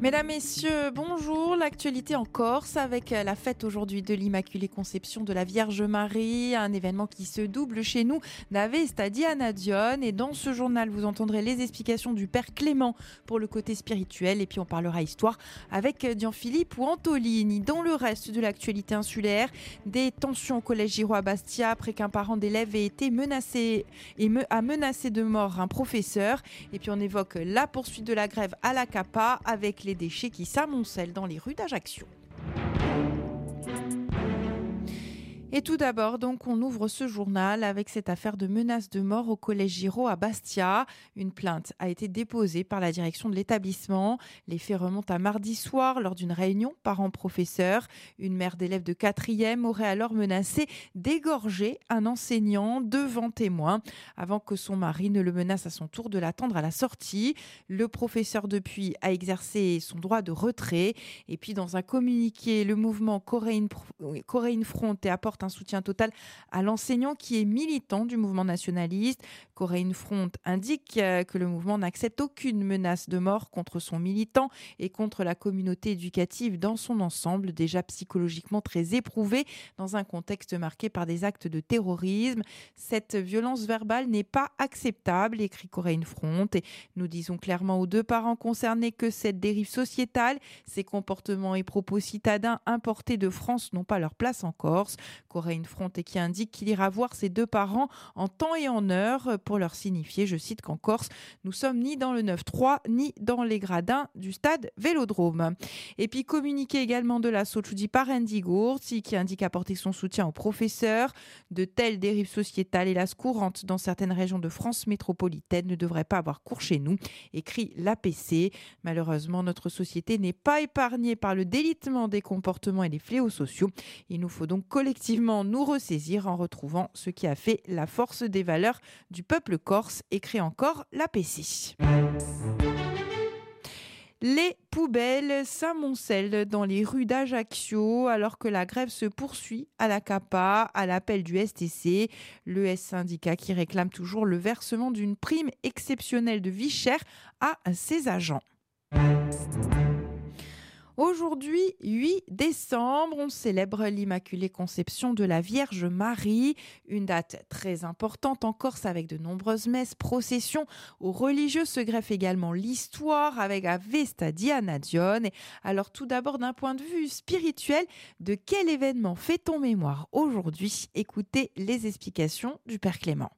Mesdames, Messieurs, bonjour. L'actualité en Corse avec la fête aujourd'hui de l'Immaculée Conception de la Vierge Marie, un événement qui se double chez nous d'Ave Stadiana Dion. Et dans ce journal, vous entendrez les explications du Père Clément pour le côté spirituel. Et puis on parlera histoire avec Dian-Philippe ou Antolini. Dans le reste de l'actualité insulaire, des tensions au collège Giraud à Bastia après qu'un parent d'élève ait été menacé et a menacé de mort un professeur. Et puis on évoque la poursuite de la grève à la CAPA avec les déchets qui s'amoncellent dans les rues d'Ajaccio. Et tout d'abord, donc, on ouvre ce journal avec cette affaire de menace de mort au collège Giraud à Bastia. Une plainte a été déposée par la direction de l'établissement. Les faits remontent à mardi soir lors d'une réunion parents-professeurs. Une mère d'élève de quatrième aurait alors menacé d'égorger un enseignant devant témoins avant que son mari ne le menace à son tour de l'attendre à la sortie. Le professeur depuis a exercé son droit de retrait. Et puis, dans un communiqué, le mouvement Coréine Front et apporte un soutien total à l'enseignant qui est militant du mouvement nationaliste. Coréine Front indique euh, que le mouvement n'accepte aucune menace de mort contre son militant et contre la communauté éducative dans son ensemble, déjà psychologiquement très éprouvée dans un contexte marqué par des actes de terrorisme. Cette violence verbale n'est pas acceptable, écrit Coréine Front. Nous disons clairement aux deux parents concernés que cette dérive sociétale, ces comportements et propos citadins importés de France n'ont pas leur place en Corse. Coréine Front et qui indique qu'il ira voir ses deux parents en temps et en heure pour leur signifier, je cite, qu'en Corse, nous sommes ni dans le 9-3 ni dans les gradins du stade Vélodrome. Et puis communiqué également de la Sochudi par Andy Gourti qui indique apporter son soutien aux professeurs. De telles dérives sociétales, hélas courantes dans certaines régions de France métropolitaine, ne devraient pas avoir cours chez nous, écrit l'APC. Malheureusement, notre société n'est pas épargnée par le délitement des comportements et des fléaux sociaux. Il nous faut donc collectivement nous ressaisir en retrouvant ce qui a fait la force des valeurs du peuple corse, écrit encore l'APC. Les poubelles s'amoncellent dans les rues d'Ajaccio alors que la grève se poursuit à la CAPA à l'appel du STC, le S syndicat qui réclame toujours le versement d'une prime exceptionnelle de vie chère à ses agents. Aujourd'hui, 8 décembre, on célèbre l'Immaculée Conception de la Vierge Marie, une date très importante en Corse avec de nombreuses messes, processions. Aux religieux se greffe également l'histoire avec Avesta Diana Dion. Alors tout d'abord, d'un point de vue spirituel, de quel événement fait-on mémoire aujourd'hui? Écoutez les explications du Père Clément.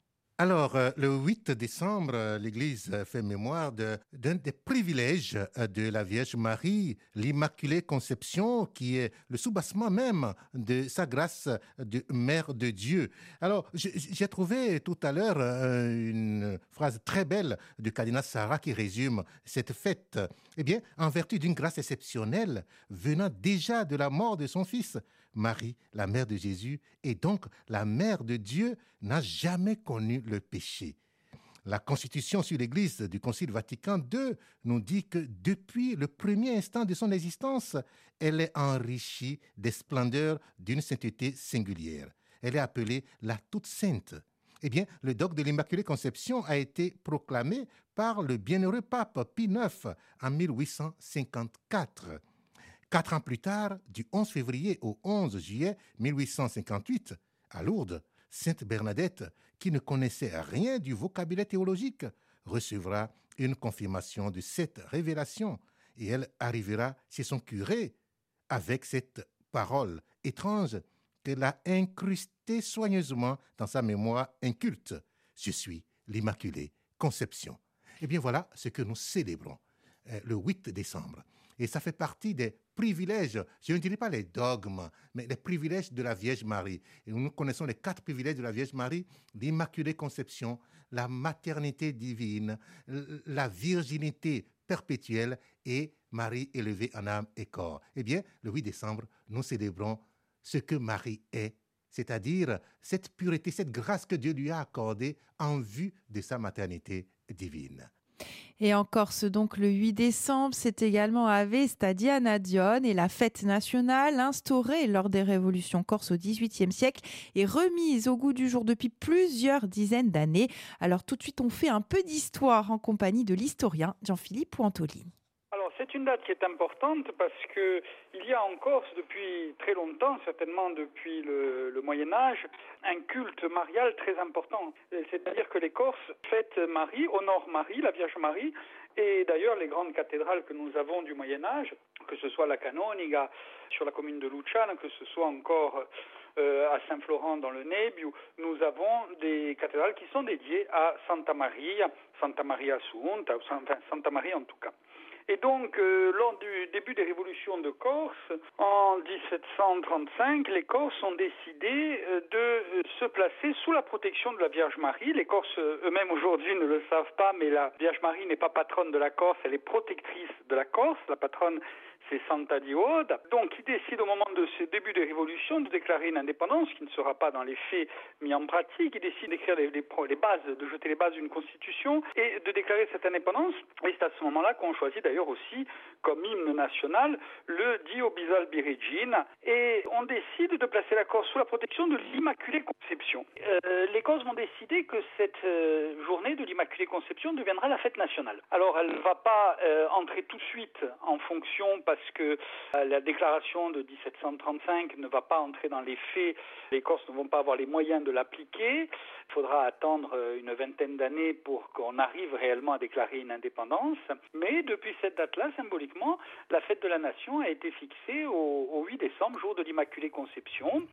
Alors, euh, le 8 décembre, euh, l'Église fait mémoire d'un des privilèges euh, de la Vierge Marie, l'Immaculée Conception, qui est le soubassement même de sa grâce de Mère de Dieu. Alors, j'ai trouvé tout à l'heure une phrase très belle de cardinal Sarah qui résume cette fête. Eh bien, en vertu d'une grâce exceptionnelle venant déjà de la mort de son Fils, Marie, la mère de Jésus, et donc la mère de Dieu, n'a jamais connu le péché. La constitution sur l'Église du Concile Vatican II nous dit que depuis le premier instant de son existence, elle est enrichie des splendeurs d'une sainteté singulière. Elle est appelée la toute sainte. Eh bien, le dogme de l'Immaculée Conception a été proclamé par le bienheureux pape Pie IX en 1854. Quatre ans plus tard, du 11 février au 11 juillet 1858, à Lourdes, Sainte Bernadette, qui ne connaissait rien du vocabulaire théologique, recevra une confirmation de cette révélation et elle arrivera chez son curé avec cette parole étrange qu'elle a incrustée soigneusement dans sa mémoire inculte. Je suis l'Immaculée Conception. Eh bien voilà ce que nous célébrons euh, le 8 décembre. Et ça fait partie des privilèges, je ne dirais pas les dogmes, mais les privilèges de la Vierge Marie. Nous connaissons les quatre privilèges de la Vierge Marie, l'Immaculée Conception, la maternité divine, la virginité perpétuelle et Marie élevée en âme et corps. Eh bien, le 8 décembre, nous célébrons ce que Marie est, c'est-à-dire cette pureté, cette grâce que Dieu lui a accordée en vue de sa maternité divine. Et en Corse, donc le 8 décembre, c'est également Stadiana Dion et la fête nationale instaurée lors des révolutions corses au XVIIIe siècle et remise au goût du jour depuis plusieurs dizaines d'années. Alors tout de suite, on fait un peu d'histoire en compagnie de l'historien Jean-Philippe Pointolini c'est une date qui est importante parce que il y a en Corse depuis très longtemps, certainement depuis le, Moyen Âge, un culte marial très important. C'est-à-dire que les Corses fêtent Marie, honorent Marie, la Vierge Marie, et d'ailleurs, les grandes cathédrales que nous avons du Moyen Âge, que ce soit la Canoniga sur la commune de Luciana, que ce soit encore euh, à Saint-Florent dans le Nebbio, nous avons des cathédrales qui sont dédiées à Santa Maria, Santa Maria Assunta, enfin Santa Maria en tout cas. Et donc, euh, lors du début des révolutions de Corse, en 1735, les Corses ont décidé euh, de euh, se placer sous la protection de la Vierge Marie. Les Corses eux-mêmes aujourd'hui ne le savent pas, mais la Vierge Marie n'est pas patronne de la Corse, elle est protectrice de la Corse. La patronne c'est Santa Dioda, donc qui décide au moment de ce début de révolution de déclarer une indépendance qui ne sera pas dans les faits mis en pratique. Il décide d'écrire les, bases, de jeter les bases d'une constitution et de déclarer cette indépendance. Et c'est à ce moment-là qu'on choisit d'ailleurs aussi comme hymne national le Dio Bisal Birigine et on décide de placer la Corse sous la protection de l'Immaculée Conception. Euh, les Corses vont décider que cette euh, journée de l'Immaculée Conception deviendra la fête nationale. Alors elle ne va pas euh, entrer tout de suite en fonction parce que euh, la déclaration de 1735 ne va pas entrer dans les faits. Les Corses ne vont pas avoir les moyens de l'appliquer. Il faudra attendre euh, une vingtaine d'années pour qu'on arrive réellement à déclarer une indépendance. Mais depuis cette date-là, symboliquement, la fête de la nation a été fixée au, au 8 décembre, jour de l'Immaculée Conception.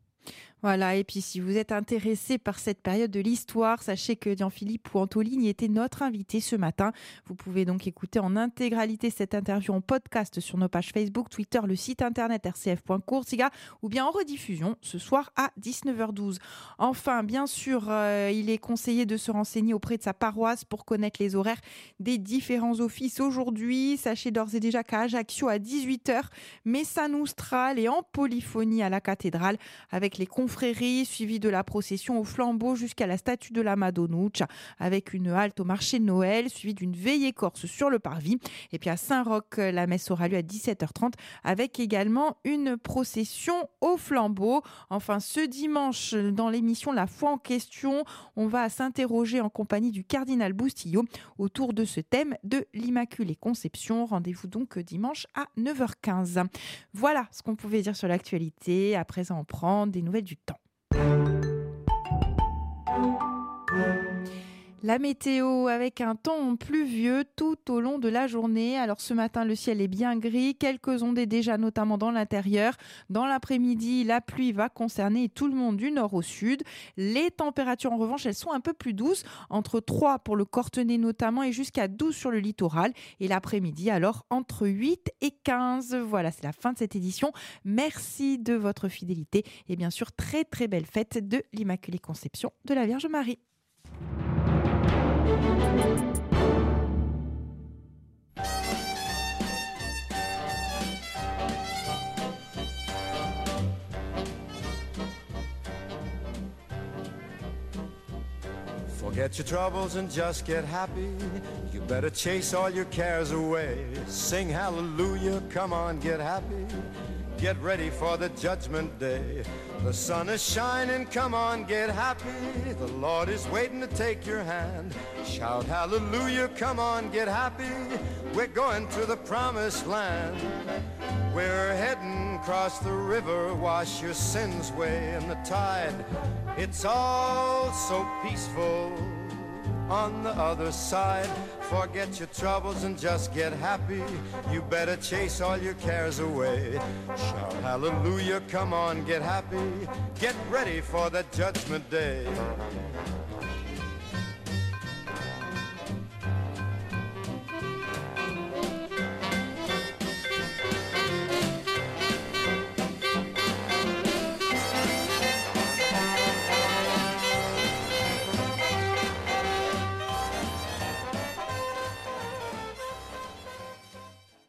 Voilà, et puis si vous êtes intéressé par cette période de l'histoire, sachez que Jean-Philippe Pouantoligny était notre invité ce matin. Vous pouvez donc écouter en intégralité cette interview en podcast sur nos pages Facebook, Twitter, le site internet rcf.coursiga ou bien en rediffusion ce soir à 19h12. Enfin, bien sûr, euh, il est conseillé de se renseigner auprès de sa paroisse pour connaître les horaires des différents offices aujourd'hui. Sachez d'ores et déjà qu'à Ajaccio à 18h, Messa Noustral et en polyphonie à la cathédrale avec les confréries, suivi de la procession au flambeau jusqu'à la statue de la Madonnouche, avec une halte au marché de Noël, suivi d'une veillée corse sur le parvis. Et puis à Saint-Roch, la messe aura lieu à 17h30, avec également une procession au flambeau. Enfin, ce dimanche, dans l'émission La foi en question, on va s'interroger en compagnie du cardinal Boustillot autour de ce thème de l'Immaculée Conception. Rendez-vous donc dimanche à 9h15. Voilà ce qu'on pouvait dire sur l'actualité. À présent, on prend des nouvelles du temps. La météo avec un temps pluvieux tout au long de la journée. Alors ce matin, le ciel est bien gris, quelques ondées déjà notamment dans l'intérieur. Dans l'après-midi, la pluie va concerner tout le monde du nord au sud. Les températures en revanche, elles sont un peu plus douces, entre 3 pour le Cortenay notamment et jusqu'à 12 sur le littoral. Et l'après-midi, alors entre 8 et 15. Voilà, c'est la fin de cette édition. Merci de votre fidélité et bien sûr, très très belle fête de l'Immaculée Conception de la Vierge Marie. Forget your troubles and just get happy. You better chase all your cares away. Sing hallelujah, come on, get happy. Get ready for the judgment day. The sun is shining, come on, get happy. The Lord is waiting to take your hand. Shout hallelujah, come on, get happy. We're going to the promised land. We're heading across the river, wash your sins away in the tide. It's all so peaceful on the other side. Forget your troubles and just get happy. You better chase all your cares away. Shout hallelujah, come on, get happy. Get ready for the judgment day.